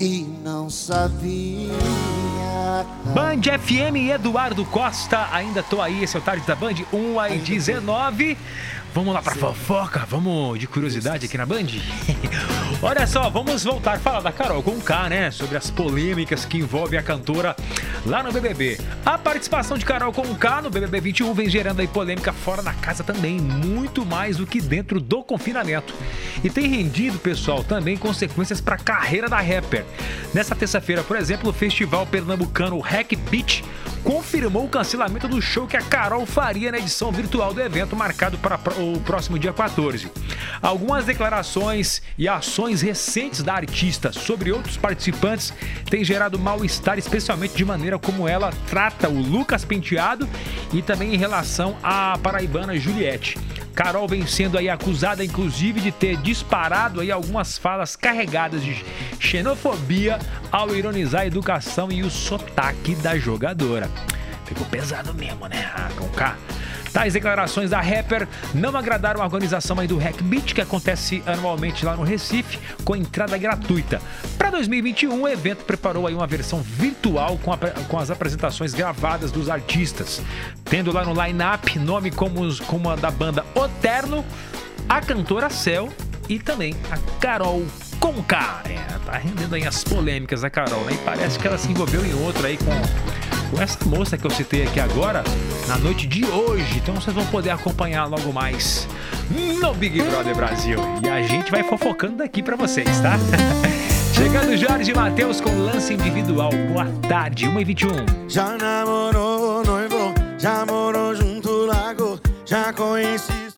e não sabia. Band FM Eduardo Costa, ainda tô aí, esse é o Tarde da Band, 1 às 19. Vamos lá pra fofoca, vamos de curiosidade aqui na Band? Olha só, vamos voltar a falar da Carol com K, né? Sobre as polêmicas que envolvem a cantora lá no BBB. A participação de Carol com K no BBB 21 vem gerando aí polêmica fora da casa também, muito mais do que dentro do confinamento. E tem rendido, pessoal, também consequências para a carreira da rapper. Nessa terça-feira, por exemplo, o festival pernambucano Hack Beat confirmou o cancelamento do show que a Carol faria na edição virtual do evento marcado para o próximo dia 14. Algumas declarações e ações recentes da artista sobre outros participantes têm gerado mal-estar, especialmente de maneira como ela trata o Lucas Penteado e também em relação à paraibana Juliette. Carol vem sendo aí acusada, inclusive, de ter disparado aí algumas falas carregadas de xenofobia ao ironizar a educação e o sotaque da jogadora. Ficou pesado mesmo, né? Ah, com K. Tais declarações da rapper não agradaram a organização aí do Hack Beat, que acontece anualmente lá no Recife, com entrada gratuita. Para 2021, o evento preparou aí uma versão virtual com, a, com as apresentações gravadas dos artistas, tendo lá no line-up nome como, como a da banda Oterno, a cantora Cell e também a Carol Conká. É, tá rendendo aí as polêmicas da Carol, né? E parece que ela se envolveu em outra aí com com essa moça que eu citei aqui agora na noite de hoje. Então vocês vão poder acompanhar logo mais no Big Brother Brasil. E a gente vai fofocando daqui para vocês, tá? Chegando Jorge Matheus com lance individual. Boa tarde, 1h21. Já namorou, noivo, já morou junto, lago, já conheci